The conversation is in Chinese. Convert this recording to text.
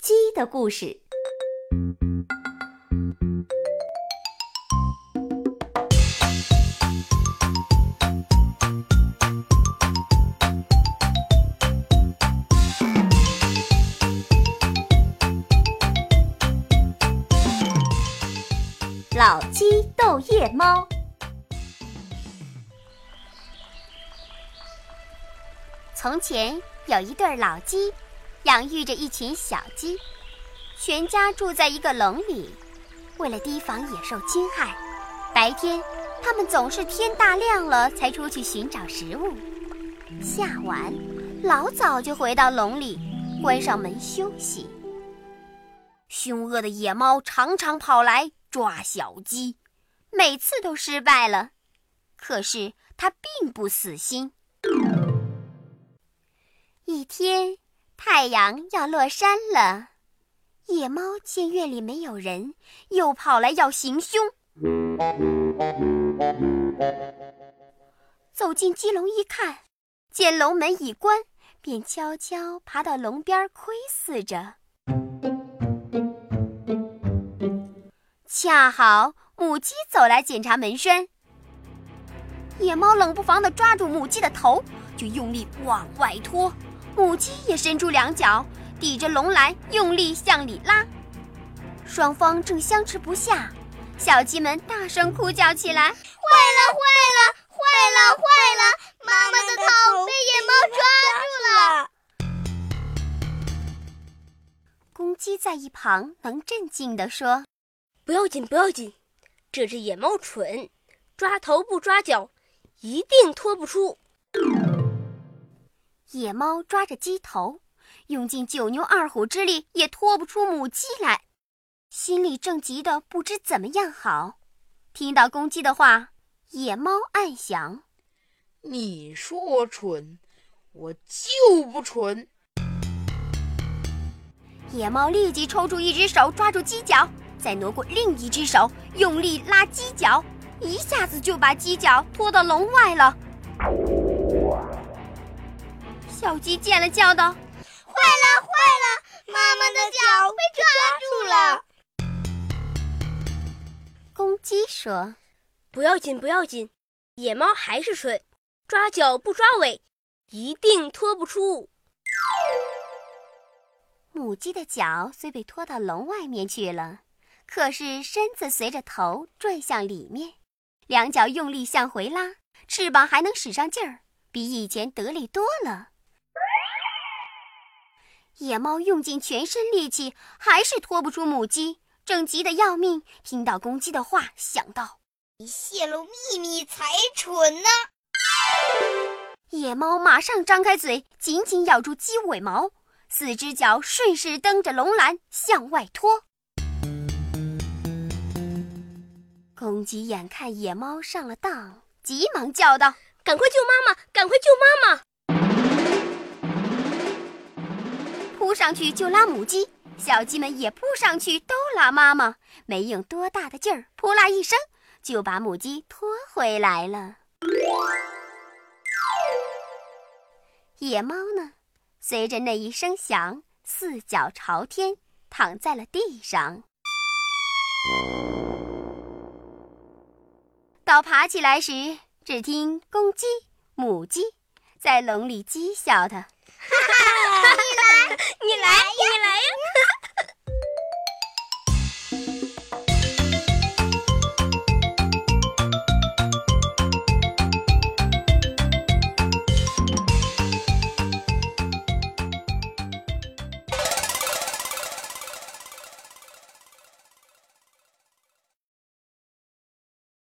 鸡的故事。老鸡逗夜猫。从前有一对老鸡，养育着一群小鸡，全家住在一个笼里。为了提防野兽侵害，白天它们总是天大亮了才出去寻找食物，下晚老早就回到笼里，关上门休息。凶恶的野猫常常跑来抓小鸡，每次都失败了。可是它并不死心。一天，太阳要落山了，野猫见院里没有人，又跑来要行凶。走进鸡笼一看，见笼门已关，便悄悄爬到笼边窥视着。恰好母鸡走来检查门栓，野猫冷不防地抓住母鸡的头，就用力往外拖。母鸡也伸出两脚，抵着笼栏，用力向里拉。双方正相持不下，小鸡们大声哭叫起来：“坏了，坏了，坏了，坏了！妈妈的头被野猫抓住了！”公鸡在一旁能镇静地说：“不要紧，不要紧，这只野猫蠢，抓头不抓脚，一定拖不出。”野猫抓着鸡头，用尽九牛二虎之力也拖不出母鸡来，心里正急得不知怎么样好。听到公鸡的话，野猫暗想：“你说我蠢，我就不蠢。”野猫立即抽出一只手抓住鸡脚，再挪过另一只手，用力拉鸡脚，一下子就把鸡脚拖到笼外了。小鸡见了，叫道：“坏了，坏了！妈妈的脚被抓住了。”公鸡说：“不要紧，不要紧，野猫还是蠢，抓脚不抓尾，一定拖不出。”母鸡的脚虽被拖到笼外面去了，可是身子随着头转向里面，两脚用力向回拉，翅膀还能使上劲儿，比以前得力多了。野猫用尽全身力气，还是拖不出母鸡，正急得要命。听到公鸡的话，想到：你泄露秘密才蠢呢！野猫马上张开嘴，紧紧咬住鸡尾毛，四只脚顺势蹬着笼栏向外拖。公鸡眼看野猫上了当，急忙叫道：“赶快救妈妈！赶快救妈妈！”扑上去就拉母鸡，小鸡们也扑上去都拉妈妈，没用多大的劲儿，扑啦一声就把母鸡拖回来了。野猫呢，随着那一声响，四脚朝天躺在了地上。到爬起来时，只听公鸡、母鸡在笼里讥笑它。你来你来呀。